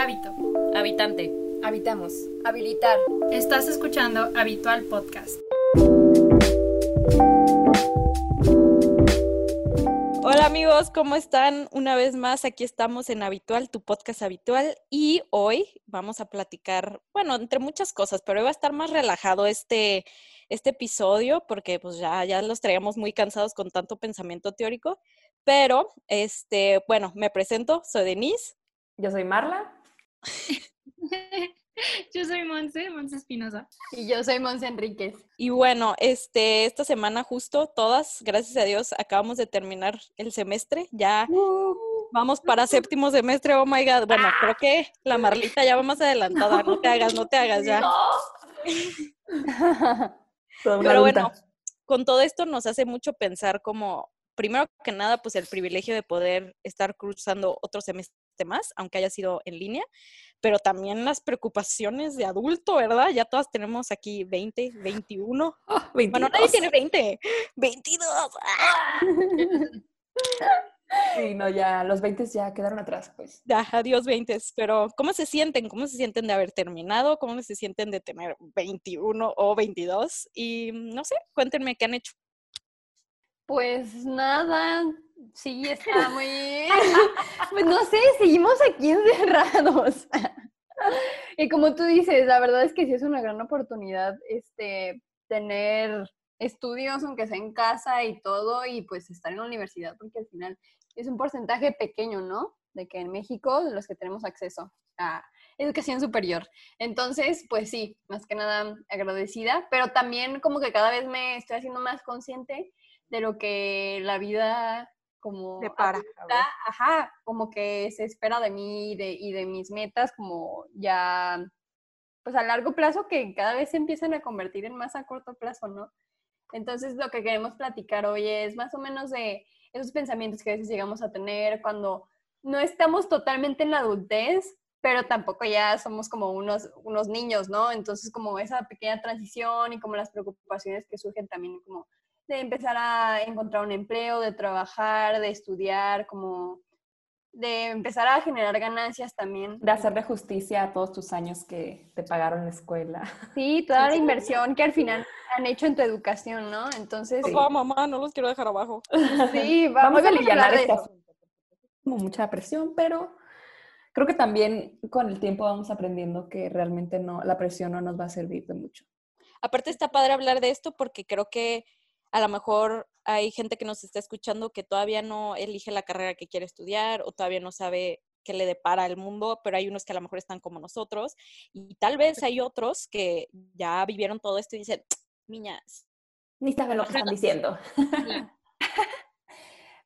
Hábito. Habitante. Habitamos. Habilitar. Estás escuchando Habitual Podcast. Hola amigos, ¿cómo están? Una vez más, aquí estamos en Habitual, tu podcast habitual, y hoy vamos a platicar, bueno, entre muchas cosas, pero hoy va a estar más relajado este, este episodio porque pues ya, ya los traíamos muy cansados con tanto pensamiento teórico, pero, este, bueno, me presento, soy Denise. Yo soy Marla. Yo soy Monse, Monse Espinosa. Y yo soy Monse Enríquez. Y bueno, este, esta semana justo todas, gracias a Dios, acabamos de terminar el semestre. Ya vamos para séptimo semestre, oh my God. Bueno, creo que la Marlita ya va más adelantada. No te hagas, no te hagas ya. Pero bueno, con todo esto nos hace mucho pensar como, primero que nada, pues el privilegio de poder estar cruzando otro semestre más, aunque haya sido en línea, pero también las preocupaciones de adulto, ¿verdad? Ya todas tenemos aquí 20, 21. bueno, nadie tiene 20, 22. Sí, no, ya los 20 ya quedaron atrás, pues. Ya, adiós 20, pero ¿cómo se sienten? ¿Cómo se sienten de haber terminado? ¿Cómo se sienten de tener 21 o 22? Y no sé, cuéntenme qué han hecho. Pues nada, sí, está muy... pues no sé, seguimos aquí encerrados. y como tú dices, la verdad es que sí es una gran oportunidad este, tener estudios, aunque sea en casa y todo, y pues estar en la universidad, porque al final es un porcentaje pequeño, ¿no? De que en México, los que tenemos acceso a educación superior. Entonces, pues sí, más que nada agradecida, pero también como que cada vez me estoy haciendo más consciente de lo que la vida como para ajá, como que se espera de mí y de, y de mis metas como ya, pues a largo plazo que cada vez se empiezan a convertir en más a corto plazo, ¿no? Entonces lo que queremos platicar hoy es más o menos de esos pensamientos que a veces llegamos a tener cuando no estamos totalmente en la adultez, pero tampoco ya somos como unos, unos niños, ¿no? Entonces como esa pequeña transición y como las preocupaciones que surgen también como de empezar a encontrar un empleo, de trabajar, de estudiar, como de empezar a generar ganancias también. De hacerle justicia a todos tus años que te pagaron la escuela. Sí, toda la inversión que al final han hecho en tu educación, ¿no? Entonces... Papá, mamá, no los quiero dejar abajo. Sí, vamos, a aliviar este asunto. Como mucha presión, pero creo que también con el tiempo vamos aprendiendo que realmente no, la presión no nos va a servir de mucho. Aparte está padre hablar de esto porque creo que a lo mejor hay gente que nos está escuchando que todavía no elige la carrera que quiere estudiar o todavía no sabe qué le depara el mundo, pero hay unos que a lo mejor están como nosotros y tal vez hay otros que ya vivieron todo esto y dicen, niñas. Ni saben lo que están diciendo.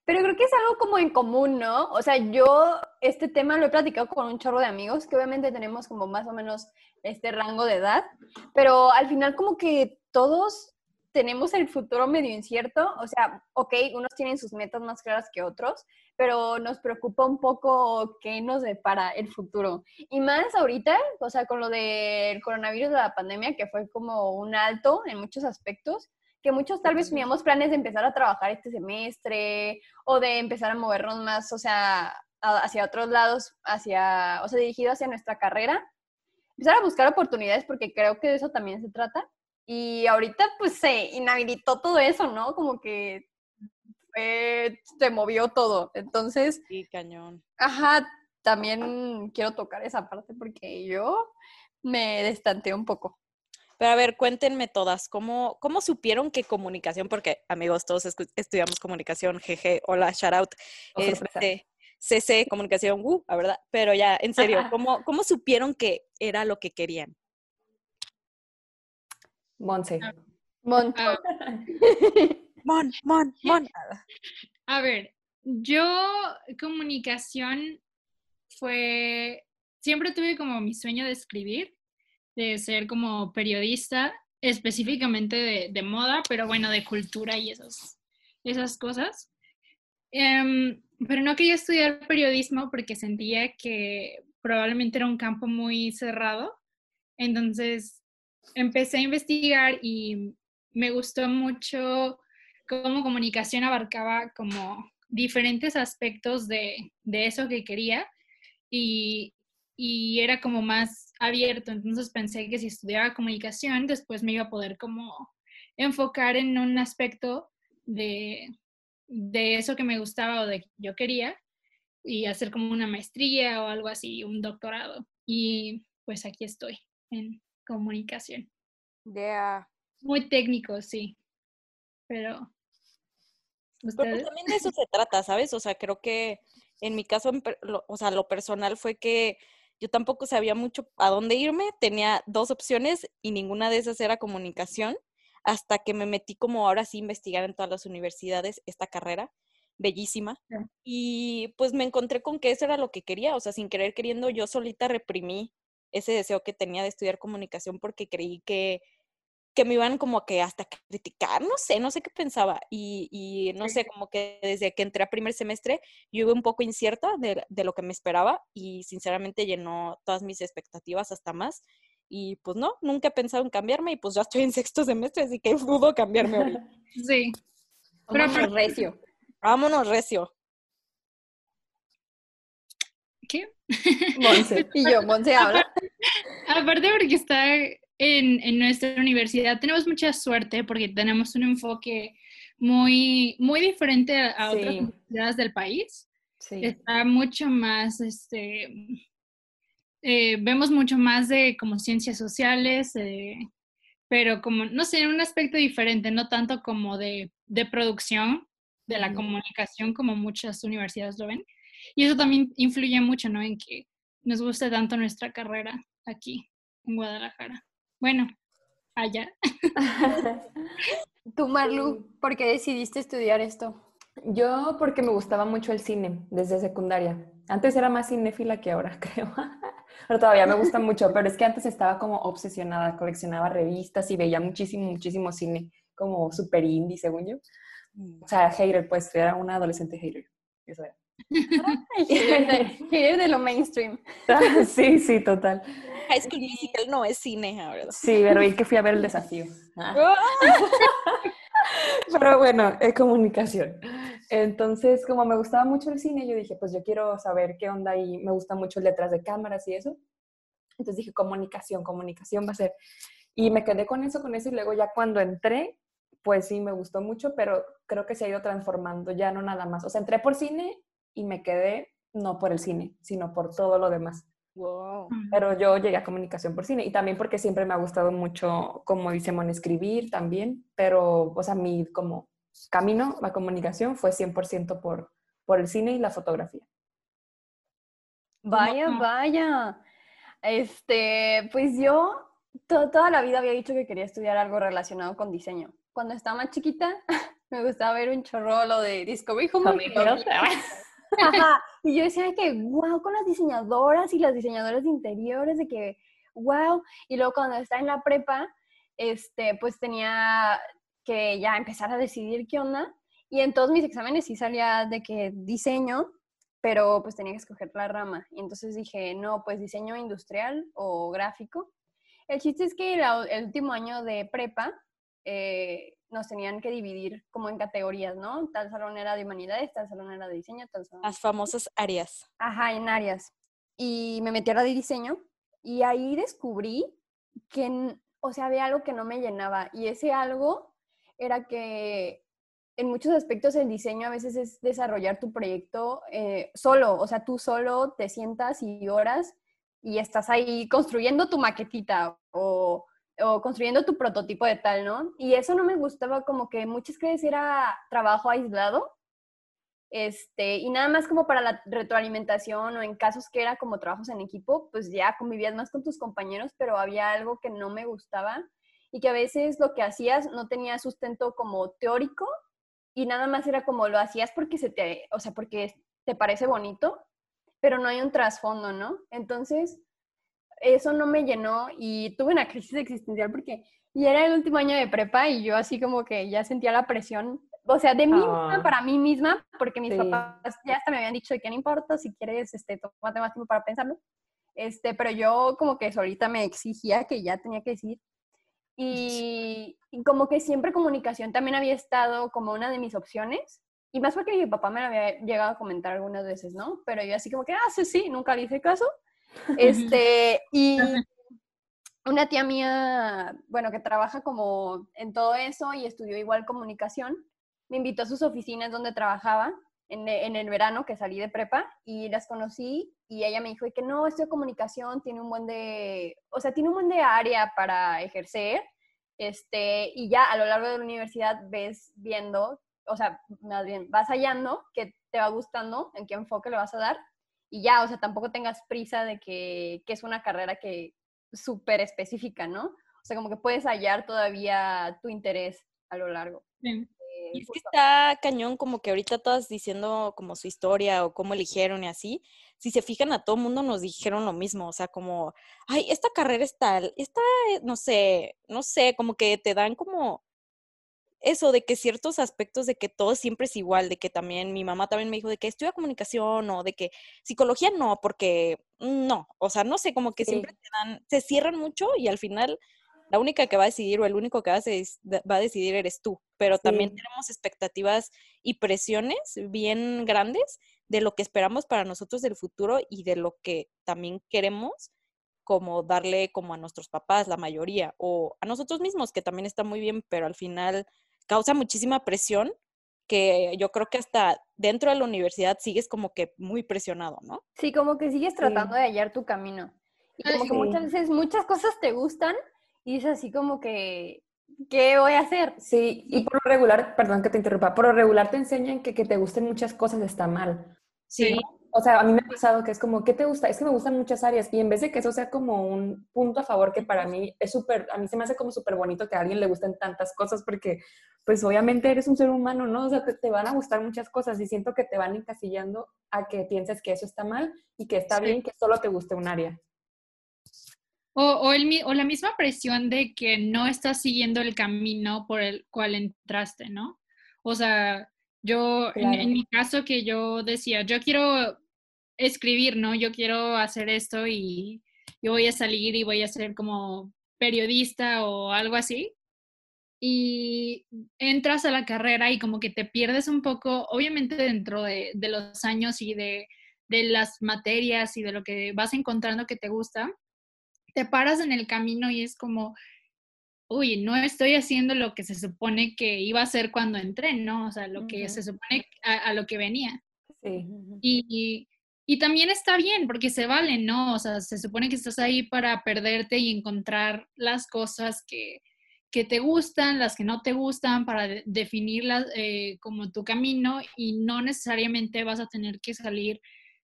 Pero creo que es algo como en común, ¿no? O sea, yo este tema lo he platicado con un chorro de amigos que obviamente tenemos como más o menos este rango de edad, pero al final como que todos tenemos el futuro medio incierto, o sea, ok, unos tienen sus metas más claras que otros, pero nos preocupa un poco qué nos depara el futuro. Y más ahorita, o sea, con lo del coronavirus de la pandemia, que fue como un alto en muchos aspectos, que muchos tal vez teníamos planes de empezar a trabajar este semestre o de empezar a movernos más, o sea, hacia otros lados, hacia, o sea, dirigido hacia nuestra carrera. Empezar a buscar oportunidades porque creo que de eso también se trata y ahorita pues se inhabilitó todo eso, ¿no? Como que se movió todo. Entonces... Sí, cañón. Ajá, también quiero tocar esa parte porque yo me destanteé un poco. Pero a ver, cuéntenme todas, ¿cómo, cómo supieron que comunicación? Porque amigos, todos estudiamos comunicación, jeje, hola, shout out. Este, CC, comunicación, uh, la verdad. Pero ya, en serio, ¿cómo, ¿cómo supieron que era lo que querían? Monse. Ah. Mon. Ah. Mon, Mon, Mon. A ver, yo comunicación fue, siempre tuve como mi sueño de escribir, de ser como periodista, específicamente de, moda, pero bueno, de cultura y esos, esas cosas. Em, pero no quería estudiar periodismo porque sentía que probablemente era un campo muy cerrado. Entonces empecé a investigar y me gustó mucho cómo comunicación abarcaba como diferentes aspectos de, eso que quería y y era como más abierto, entonces pensé que si estudiaba comunicación, después me iba a poder como enfocar en un aspecto de, de eso que me gustaba o de que yo quería y hacer como una maestría o algo así, un doctorado. Y pues aquí estoy comunicación. Yeah. Muy técnico, sí. Pero. Pero pues también de eso se trata, ¿sabes? O sea, creo que en mi caso, o sea, lo personal fue que yo tampoco sabía mucho a dónde irme. Tenía dos opciones y ninguna de esas era comunicación hasta que me metí como ahora sí investigar en todas las universidades esta carrera bellísima. Y pues me encontré con que eso era lo que quería, o sea, sin querer queriendo, yo solita reprimí ese deseo que tenía de estudiar comunicación porque creí que, que me iban como que hasta criticar, no sé, no sé qué pensaba. Y, y no sé, como que desde que entré a primer semestre, yo iba un poco incierta de, de lo que me esperaba y sinceramente llenó todas mis expectativas hasta más. Y pues no, nunca he pensado en cambiarme y pues ya estoy en sexto semestre, así que dudo cambiarme hoy. Sí. Pero recio. Vámonos, recio. ¿Qué? Monse. Y yo, Monse habla. Aparte porque está en, en, nuestra universidad, tenemos mucha suerte porque tenemos un enfoque muy, muy diferente a, otras universidades del país. Sí. Está mucho más, este, eh, vemos mucho más de como ciencias sociales, eh, pero como, no sé, un aspecto diferente, no tanto como de, de producción, de la comunicación como muchas universidades lo ven. Y eso también influye mucho, ¿no? En que nos guste tanto nuestra carrera aquí en Guadalajara. Bueno, allá. Tú, Marlu, ¿por qué decidiste estudiar esto? Yo porque me gustaba mucho el cine desde secundaria. Antes era más cinéfila que ahora, creo. pero todavía me gusta mucho, pero es que antes estaba como obsesionada, coleccionaba revistas y veía muchísimo, muchísimo cine, como super indie, según yo. Mm. O sea, hater, pues era una adolescente hater. Eso era. Hater, de, lo mainstream. sí, sí, total. High School Musical no es cine, ¿verdad? Sí, pero vi que fui a ver el desafío. Ah. pero bueno, es comunicación. Entonces, como me gustaba mucho el cine, yo dije, pues yo quiero saber qué onda y me gusta mucho letras de cámaras y eso. Entonces dije, comunicación, comunicación va a ser. Y me quedé con eso, con eso, y luego ya cuando entré, pues sí me gustó mucho, pero creo que se ha ido transformando, ya no nada más. O sea, entré por cine y me quedé no por el cine, sino por todo lo demás. Wow. Pero yo llegué a comunicación por cine y también porque siempre me ha gustado mucho, como dice Mon, escribir también, pero, o sea, mi como camino, la comunicación fue 100% por, por el cine y la fotografía. Vaya, vaya. Este, pues yo toda la vida había dicho que quería estudiar algo relacionado con diseño cuando estaba más chiquita, me gustaba ver un chorro lo de Discovery Home. Y yo decía que, wow, con las diseñadoras y las diseñadoras de interiores, de que, wow. Y luego cuando estaba en la prepa, este, pues tenía que ya empezar a decidir qué onda. Y en todos mis exámenes sí salía de que diseño, pero pues tenía que escoger la rama. Y entonces dije, no, pues diseño industrial o gráfico. El chiste es que el último año de prepa eh, nos tenían que dividir como en categorías, ¿no? Tal salón era de humanidades, tal salón era de diseño, tal salón... Las famosas áreas. Ajá, en áreas. Y me metí a la de diseño y ahí descubrí que, o sea, había algo que no me llenaba y ese algo era que en muchos aspectos el diseño a veces es desarrollar tu proyecto eh, solo, o sea, tú solo te sientas y horas y estás ahí construyendo tu maquetita o o construyendo tu prototipo de tal, ¿no? Y eso no me gustaba como que muchas veces era trabajo aislado, este, y nada más como para la retroalimentación o en casos que era como trabajos en equipo, pues ya convivías más con tus compañeros, pero había algo que no me gustaba y que a veces lo que hacías no tenía sustento como teórico y nada más era como lo hacías porque se te, o sea, porque te parece bonito, pero no hay un trasfondo, ¿no? Entonces, eso no me llenó y tuve una crisis existencial porque ya era el último año de prepa y yo así como que ya sentía la presión, o sea, de mí misma, ah. para mí misma, porque mis papás ya hasta me habían dicho de que no importa, si quieres, este, tómate más tiempo para pensarlo. Este, pero yo como que solita me exigía que ya tenía que decir. Y, y, como que siempre comunicación también había estado como una de mis opciones. Y más porque mi papá me lo había llegado a comentar algunas veces, ¿no? Pero yo así como que, ah, sí, sí, nunca le hice caso. Este, y una tía mía, bueno, que trabaja como en todo eso y estudió igual comunicación, me invitó a sus oficinas donde trabajaba en, en el verano que salí de prepa y las conocí y ella me dijo que no, esto de comunicación tiene un buen de, o sea, tiene un buen de área para ejercer, este, y ya a lo largo de la universidad ves viendo, o sea, más bien vas hallando que te va gustando, en qué enfoque le vas a dar, y ya, o sea, tampoco tengas prisa de que, que es una carrera que súper específica, ¿no? O sea, como que puedes hallar todavía tu interés a lo largo. Sí. Y es que está cañón como que ahorita todas diciendo como su historia o cómo eligieron y así. Si se fijan, a todo mundo nos dijeron lo mismo, o sea, como, ay, esta carrera es tal, esta, eh, no sé, no sé, como que te dan como eso de que ciertos aspectos de que todo siempre es igual, de que también mi mamá también me dijo de que estudia comunicación o de que psicología no, porque no, o sea, no sé, como que siempre te dan, se cierran mucho y al final la única que va a decidir o el único que va a, decidir eres tú, pero también tenemos expectativas y presiones bien grandes de lo que esperamos para nosotros del futuro y de lo que también queremos como darle como a nuestros papás, la mayoría, o a nosotros mismos, que también está muy bien, pero al final causa muchísima presión que yo creo que hasta dentro de la universidad sigues como que muy presionado, ¿no? Sí, como que sigues tratando de hallar tu camino. Y como que muchas veces muchas cosas te gustan, y es así como que, ¿qué voy a hacer? Sí, y por lo regular, perdón que te interrumpa, por lo regular te enseñan que que te gusten muchas cosas está mal. Sí. O sea, a mí me ha pasado que es como, ¿qué te gusta? Es que me gustan muchas áreas y en vez de que eso sea como un punto a favor que para mí es súper, a mí se me hace como súper bonito que a alguien le gusten tantas cosas porque pues obviamente eres un ser humano, ¿no? O sea, te, van a gustar muchas cosas y siento que te van encasillando a que pienses que eso está mal y que está bien que solo te guste un área. O, el, o, la misma presión de que no estás siguiendo el camino por el cual entraste, ¿no? O sea, yo, en, mi caso que yo decía, yo quiero escribir, ¿no? Yo quiero hacer esto y yo voy a salir y voy a ser como periodista o algo así. Y entras a la carrera y como que te pierdes un poco, obviamente dentro de, de los años y de, de las materias y de lo que vas encontrando que te gusta, te paras en el camino y es como, uy, no estoy haciendo lo que se supone que iba a hacer cuando entré, ¿no? O sea, lo que se supone a, lo que venía. Sí. Y, y, también está bien, porque se vale, ¿no? O sea, se supone que estás ahí para perderte y encontrar las cosas que, que te gustan, las que no te gustan, para definirlas eh, como tu camino y no necesariamente vas a tener que salir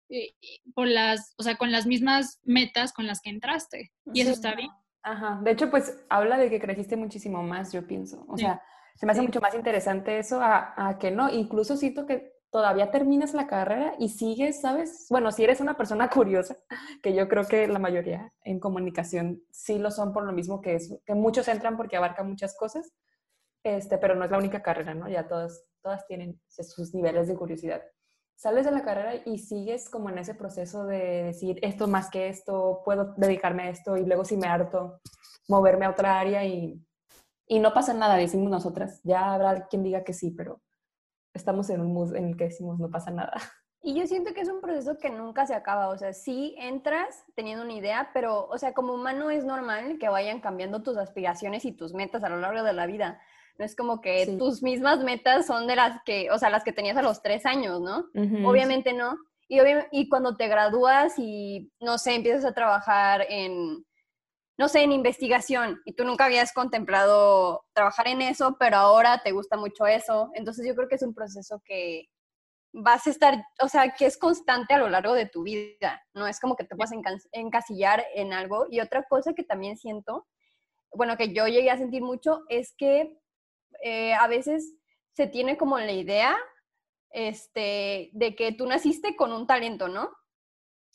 eh, por las, o sea, con las mismas metas con las que entraste. Y eso está bien. Ajá. De hecho, pues habla de que creciste muchísimo más, yo pienso. O sea, se me hace mucho más interesante eso a, a, que no. Incluso siento que todavía terminas la carrera y sigues, ¿sabes? Bueno, si eres una persona curiosa, que yo creo que la mayoría en comunicación sí lo son por lo mismo que es, que muchos entran porque abarca muchas cosas, este, pero no es la única carrera, ¿no? Ya todas, todas tienen sus niveles de curiosidad sales de la carrera y sigues como en ese proceso de decir esto más que esto, puedo dedicarme a esto y luego si me harto, moverme a otra área y, y no pasa nada, decimos nosotras. Ya habrá quien diga que sí, pero estamos en un mood en el que decimos no pasa nada. Y yo siento que es un proceso que nunca se acaba, o sea, sí entras teniendo una idea, pero, o sea, como humano es normal que vayan cambiando tus aspiraciones y tus metas a lo largo de la vida. No es como que tus mismas metas son de las que, o sea, las que tenías a los tres años, ¿no? Obviamente no. Y, y cuando te gradúas y, no sé, empiezas a trabajar en, no sé, en investigación y tú nunca habías contemplado trabajar en eso, pero ahora te gusta mucho eso. Entonces yo creo que es un proceso que vas a estar, o sea, que es constante a lo largo de tu vida. No es como que te puedas encasillar en algo. Y otra cosa que también siento, bueno, que yo llegué a sentir mucho, es que eh, a veces se tiene como la idea este, de que tú naciste con un talento, ¿no?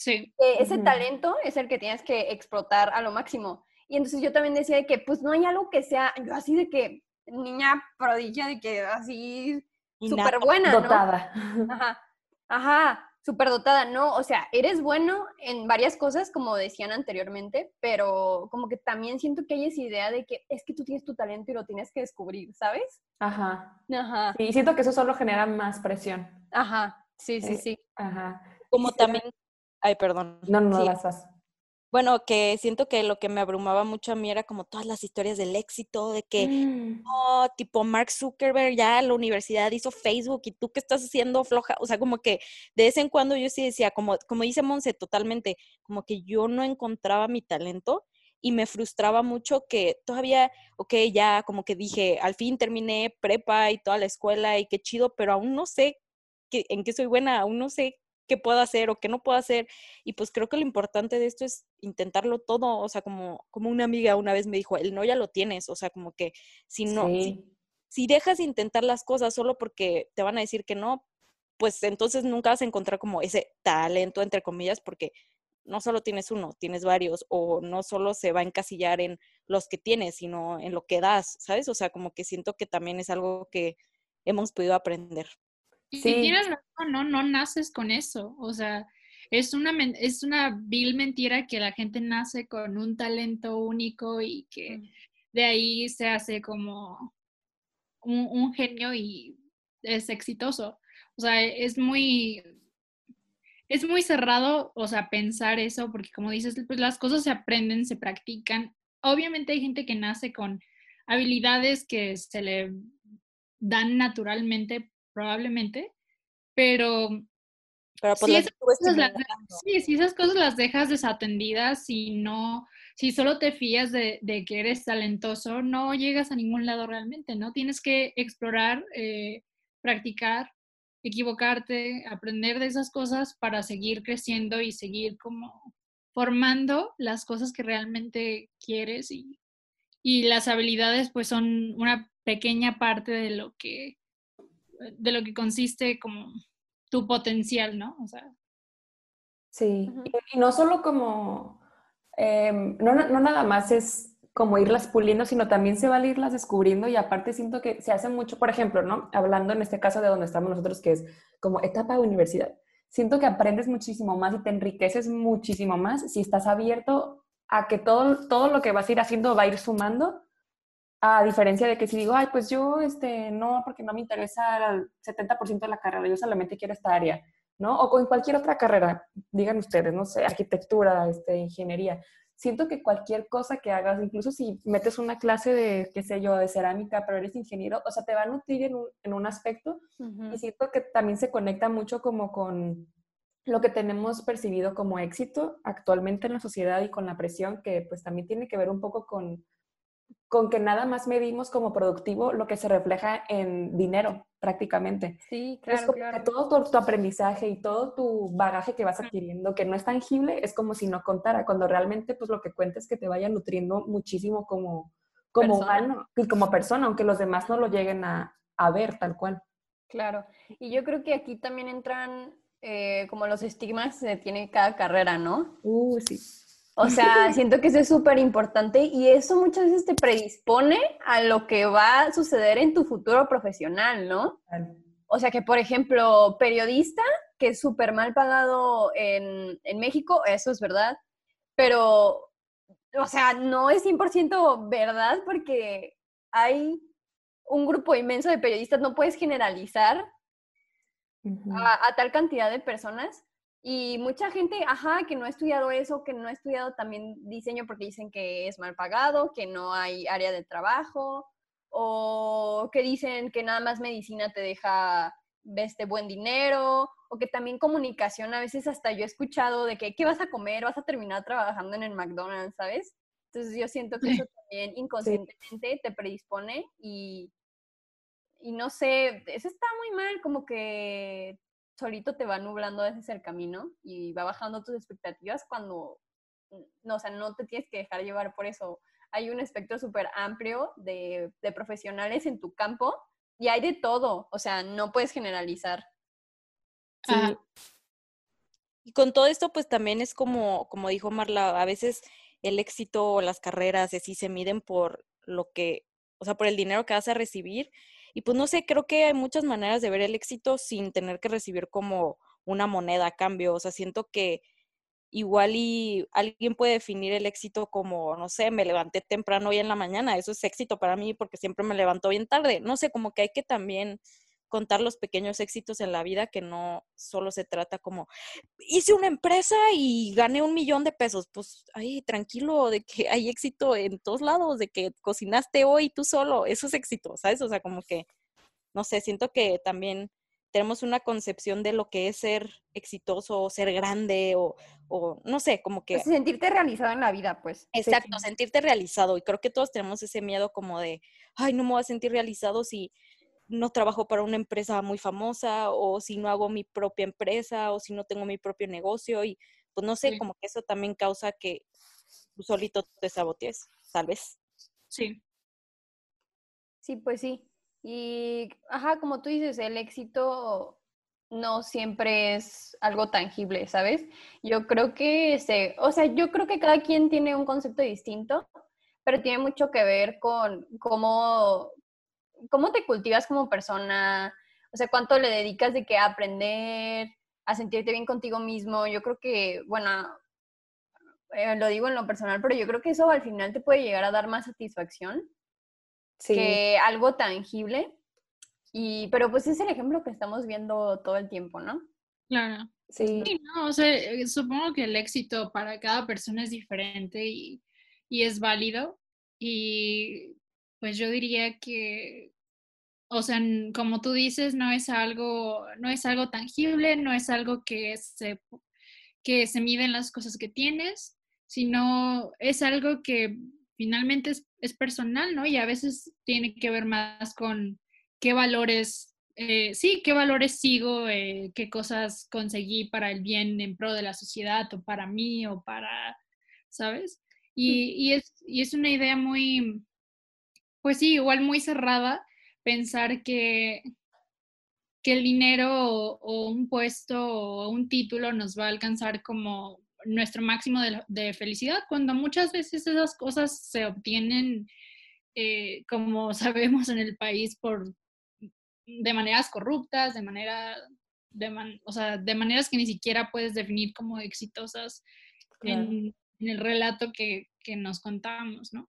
Sí. ese talento es el que tienes que explotar a lo máximo. Y entonces yo también decía que pues no hay algo que sea, yo así de que niña prodigia, de que así súper buena, Dotada. Ajá, ajá, dotada, ¿no? O sea, eres bueno en varias cosas, como decían anteriormente, pero como que también siento que hay esa idea de que es que tú tienes tu talento y lo tienes que descubrir, ¿sabes? Ajá. Ajá. Y siento que eso solo genera más presión. Ajá, sí, sí, eh, sí. Ajá. Como también... Ay, perdón. No, no, no las vas. Bueno, que siento que lo que me abrumaba mucho a mí era como todas las historias del éxito, de que, Mm. oh, tipo Mark Zuckerberg ya la universidad hizo Facebook y tú qué estás haciendo floja. O sea, como que de vez en cuando yo sí decía, como, como dice Monse, totalmente, como que yo no encontraba mi talento y me frustraba mucho que todavía, ok, ya como que dije, al fin terminé prepa y toda la escuela y qué chido, pero aún no sé en qué soy buena, aún no sé qué puedo hacer o qué no puedo hacer. Y pues creo que lo importante de esto es intentarlo todo, o sea, como, como una amiga una vez me dijo, el no ya lo tienes, o sea, como que si no, si, dejas de intentar las cosas solo porque te van a decir que no, pues entonces nunca vas a encontrar como ese talento, entre comillas, porque no solo tienes uno, tienes varios, o no solo se va a encasillar en los que tienes, sino en lo que das, ¿sabes? O sea, como que siento que también es algo que hemos podido aprender. Y Sí. tienes razón, ¿no? No naces con eso. O sea, es una, es una vil mentira que la gente nace con un talento único y que Mm. de ahí se hace como un, un genio y es exitoso. O sea, es muy, es muy cerrado, o sea, pensar eso, porque como dices, pues las cosas se aprenden, se practican. Obviamente hay gente que nace con habilidades que se le dan naturalmente, probablemente, pero Pero pues las esas cosas las-. Sí, si esas cosas las dejas desatendidas, si no, si solo te fías de, de que eres talentoso, no llegas a ningún lado realmente, ¿no? Tienes que explorar, eh, practicar, equivocarte, aprender de esas cosas para seguir creciendo y seguir como formando las cosas que realmente quieres y, y las habilidades pues son una pequeña parte de lo que de lo que consiste como tu potencial, ¿no? O sea, Sí, y, y no solo como, em, no, no no nada más es como irlas puliendo, sino también se vale irlas descubriendo y aparte siento que se hace mucho, por ejemplo, ¿no? Hablando en este caso de donde estamos nosotros, que es como etapa de universidad. Siento que aprendes muchísimo más y te enriqueces muchísimo más si estás abierto a que todo, todo lo que vas a ir haciendo va a ir sumando, a diferencia de que si digo, ay, pues yo, este, no, porque no me interesa el 70% de la carrera, yo solamente quiero esta área. ¿no? O con cualquier otra carrera, digan ustedes, no sé, arquitectura, este, ingeniería. Siento que cualquier cosa que hagas, incluso si metes una clase de, qué sé yo, de cerámica, pero eres ingeniero, o sea, te va a nutrir en un, en un aspecto Ujú. y siento que también se conecta mucho como con lo que tenemos percibido como éxito actualmente en la sociedad y con la presión, que pues también tiene que ver un poco con, con que nada más medimos como productivo lo que se refleja en dinero prácticamente. Sí, Es claro, como claro. que todo tu, tu aprendizaje y todo tu bagaje que vas adquiriendo, que no es tangible, es como si no contara, cuando realmente pues lo que cuenta es que te vaya nutriendo muchísimo como, como Persona. humano y como persona, aunque los demás no lo lleguen a, a ver tal cual. Claro. Y yo creo que aquí también entran eh, como los estigmas que tiene cada carrera, ¿no? Uh, sí. O sea, siento que eso es súper importante y eso muchas veces te predispone a lo que va a suceder en tu futuro profesional, ¿no? O sea que, por ejemplo, periodista, que es súper mal pagado en, en México, eso es verdad, pero, o sea, no es 100% verdad porque hay un grupo inmenso de periodistas, no puedes generalizar a tal cantidad de personas. Y mucha gente, ajá, que no ha estudiado eso, que no ha estudiado también diseño porque dicen que es mal pagado, que no hay área de trabajo, o que dicen que nada más medicina te deja este buen dinero, o que también comunicación, a veces hasta yo he escuchado de que, ¿qué vas a comer? Vas a terminar trabajando en el McDonald's, ¿sabes? Entonces yo siento que eso también inconscientemente te predispone y, y no sé, eso está muy mal, como que solito te va nublando a veces el camino y va bajando tus expectativas cuando, no, o sea, no te tienes que dejar llevar por eso. Hay un espectro súper amplio de, de profesionales en tu campo y hay de todo, o sea, no puedes generalizar. Sí. Ajá. Y con todo esto, pues también es como, como dijo Marla, a veces el éxito o las carreras así se miden por lo que, o sea, por el dinero que vas a recibir. Y pues no sé, creo que hay muchas maneras de ver el éxito sin tener que recibir como una moneda a cambio. O sea, siento que igual y alguien puede definir el éxito como, no sé, me levanté temprano hoy en la mañana, eso es éxito para mí porque siempre me levanto bien tarde. No sé, como que hay que también contar los pequeños éxitos en la vida, que no solo se trata como, hice una empresa y gané un millón de pesos. Pues, ay, tranquilo, de que hay éxito en todos lados, de que cocinaste hoy tú solo, eso es éxito, ¿sabes? O sea, como que, no sé, siento que también tenemos una concepción de lo que es ser exitoso o ser grande o, o no sé, como que... Pues sentirte realizado en la vida, pues. Exacto, sentirte realizado. Y creo que todos tenemos ese miedo como de, ay, no me voy a sentir realizado si no trabajo para una empresa muy famosa o si no hago mi propia empresa o si no tengo mi propio negocio y pues no sé, como que eso también causa que tú solito te sabotees, tal vez. Sí. Sí, pues sí. Y, ajá, como tú dices, el éxito no siempre es algo tangible, ¿sabes? Yo creo que, se, o sea, yo creo que cada quien tiene un concepto distinto, pero tiene mucho que ver con cómo, cómo te cultivas como persona, o sea, cuánto le dedicas de qué aprender, a sentirte bien contigo mismo. Yo creo que, bueno, eh, lo digo en lo personal, pero yo creo que eso al final te puede llegar a dar más satisfacción que algo tangible. Y, pero pues es el ejemplo que estamos viendo todo el tiempo, ¿no? Claro. Sí. no, o sea, eh, supongo que el éxito para cada persona es diferente y, y es válido. Y pues yo diría que, o sea, como tú dices, no es algo, no es algo tangible, no es algo que se, que se miden las cosas que tienes, sino es algo que finalmente es, personal, ¿no? Y a veces tiene que ver más con qué valores, eh, sí, qué valores sigo, eh, qué cosas conseguí para el bien en pro de la sociedad o para mí o para, ¿sabes? Y, es, y es una idea muy, pues sí, igual muy cerrada pensar que, que el dinero o, un puesto o un título nos va a alcanzar como nuestro máximo de, felicidad, cuando muchas veces esas cosas se obtienen, eh, como sabemos en el país, por de maneras corruptas, de manera, de o sea, de maneras que ni siquiera puedes definir como exitosas en, el relato que, que nos contábamos, ¿no?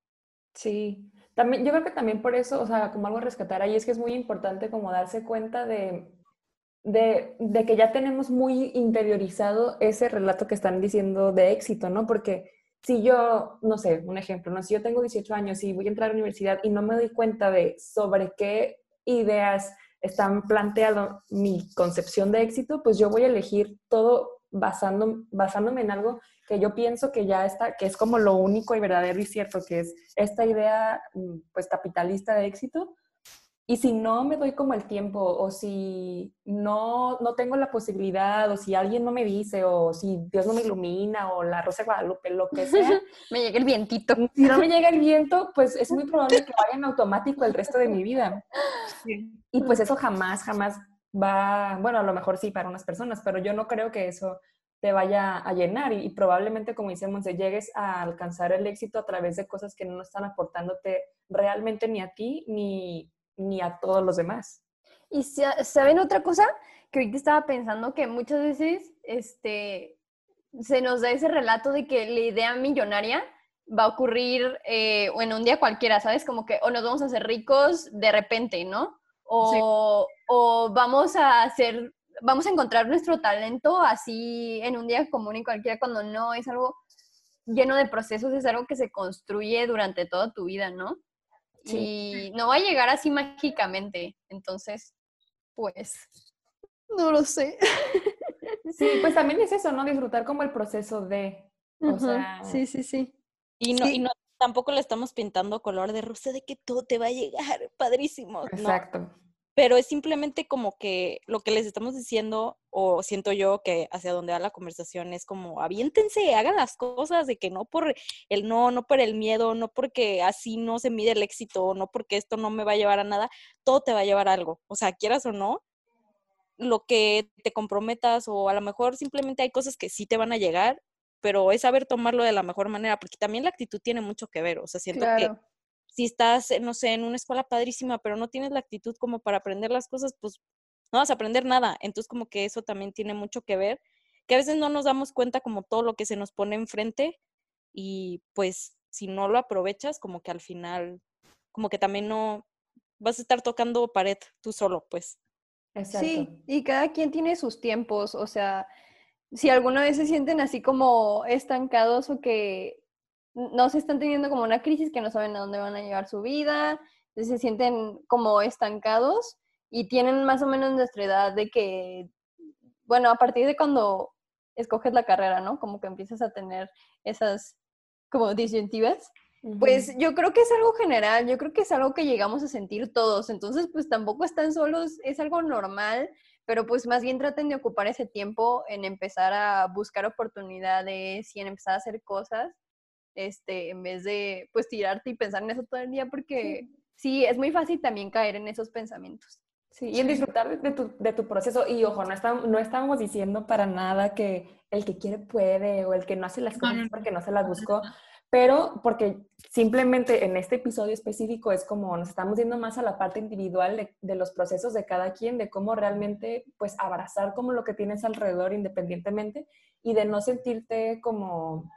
Sí, también, yo creo que también por eso, o sea, como algo a rescatar ahí es que es muy importante como darse cuenta de de, que ya tenemos muy interiorizado ese relato que están diciendo de éxito, ¿no? Porque si yo, no sé, un ejemplo, ¿no? Si yo tengo 18 años y voy a entrar a la universidad y no me doy cuenta de sobre qué ideas están planteando mi concepción de éxito, pues yo voy a elegir todo basando, basándome en algo que yo pienso que ya está, que es como lo único y verdadero y cierto, que es esta idea mm, pues capitalista de éxito, y si no me doy como el tiempo, o si no, no tengo la posibilidad, o si alguien no me dice, o si Dios no me ilumina, o la Rosa de Guadalupe, lo que sea. me llega el vientito. Si no me llega el viento, pues es muy probable que vaya en automático el resto de mi vida. Y pues eso jamás, jamás va, bueno, a lo mejor sí para unas personas, pero yo no creo que eso te vaya a llenar y, probablemente, como decíamos, llegues a alcanzar el éxito a través de cosas que no están aportándote realmente ni a ti ni ni a todos los demás. Y saben otra cosa que ahorita estaba pensando que muchas veces este, se nos da ese relato de que la idea millonaria va a ocurrir eh, o en un día cualquiera, ¿sabes? Como que o nos vamos a hacer ricos de repente, ¿no? O, o vamos a hacer, vamos a encontrar nuestro talento así en un día común y cualquiera cuando no es algo lleno de procesos, es algo que se construye durante toda tu vida, ¿no? Y no va a llegar así mágicamente. Entonces, pues, no lo sé. Sí, pues también es eso, ¿no? Disfrutar como el proceso de. O sea, sí, sí, sí. Y no, y no tampoco le estamos pintando color de rosa de que todo te va a llegar, padrísimo. Exacto pero es simplemente como que lo que les estamos diciendo, o siento yo que hacia donde va la conversación es como, aviéntense, hagan las cosas, de que no por el no, no por el miedo, no porque así no se mide el éxito, no porque esto no me va a llevar a nada, todo te va a llevar a algo. O sea, quieras o no, lo que te comprometas, o a lo mejor simplemente hay cosas que sí te van a llegar, pero es saber tomarlo de la mejor manera, porque también la actitud tiene mucho que ver. O sea, siento que si estás, no sé, en una escuela padrísima, pero no tienes la actitud como para aprender las cosas, pues no vas a aprender nada. Entonces, como que eso también tiene mucho que ver, que a veces no nos damos cuenta como todo lo que se nos pone enfrente y pues si no lo aprovechas, como que al final, como que también no vas a estar tocando pared tú solo, pues. Exacto. Sí, y cada quien tiene sus tiempos, o sea, si alguna vez se sienten así como estancados o que no se están teniendo como una crisis, que no saben a dónde van a llevar su vida, se sienten como estancados y tienen más o menos nuestra edad de que, bueno, a partir de cuando escoges la carrera, ¿no? Como que empiezas a tener esas como disyuntivas. Pues yo creo que es algo general, yo creo que es algo que llegamos a sentir todos, entonces pues tampoco están solos, es algo normal, pero pues más bien traten de ocupar ese tiempo en empezar a buscar oportunidades y en empezar a hacer cosas, este, en vez de pues tirarte y pensar en eso todo el día, porque sí, es muy fácil también caer en esos pensamientos. Sí, y en disfrutar de tu, de tu proceso. Y ojo, no, estamos, no estamos diciendo para nada que el que quiere puede o el que no hace las cosas porque no se las buscó, pero porque simplemente en este episodio específico es como nos estamos yendo más a la parte individual de, de, los procesos de cada quien, de cómo realmente pues abrazar como lo que tienes alrededor independientemente y de no sentirte como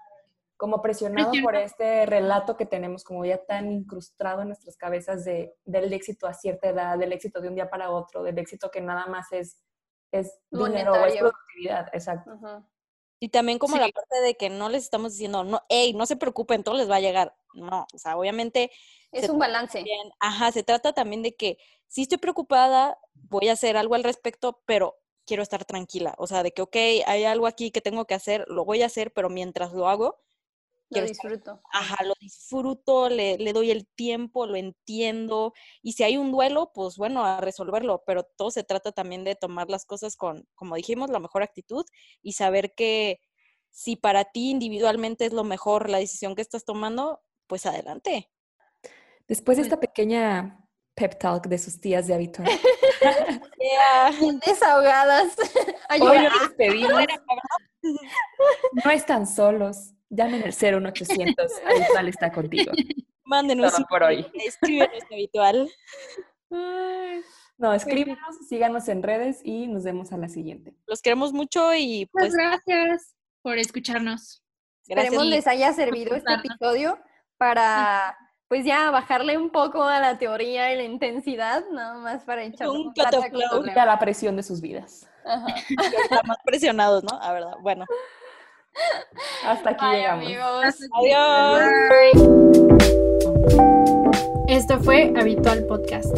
como presionado por este relato que tenemos como ya tan incrustado en nuestras cabezas de, del éxito a cierta edad, del éxito de un día para otro, del éxito que nada más es, es dinero o es productividad, exacto. Uh y también como sí. la parte de que no les estamos diciendo, no, hey, no se preocupen, todo les va a llegar. No, o sea, obviamente... Es un balance. También, ajá, se trata también de que si estoy preocupada, voy a hacer algo al respecto, pero quiero estar tranquila. O sea, de que, ok, hay algo aquí que tengo que hacer, lo voy a hacer, pero mientras lo hago, lo disfruto. Estar, ajá, lo disfruto, le, le, doy el tiempo, lo entiendo. Y si hay un duelo, pues bueno, a resolverlo. Pero todo se trata también de tomar las cosas con, como dijimos, la mejor actitud y saber que si para ti individualmente es lo mejor la decisión que estás tomando, pues adelante. Después de esta pequeña pep talk de sus tías de habitual. yeah. Desahogadas. Hoy nos despedimos. No están solos llamen al 01800, habitual está contigo. Mándenos Todo por hoy. Escríbenos habitual. No, escríbenos, síganos en redes y nos vemos a la siguiente. Los queremos mucho y pues... Muchas gracias por escucharnos. Gracias. Esperemos les haya servido este episodio para pues ya bajarle un poco a la teoría y la intensidad, nada más para echar un un a la presión de sus vidas. Ajá. Están más presionados, ¿no? A verdad. Bueno. Hasta aquí Bye, llegamos. amigos. Adiós. Esto fue Habitual Podcast.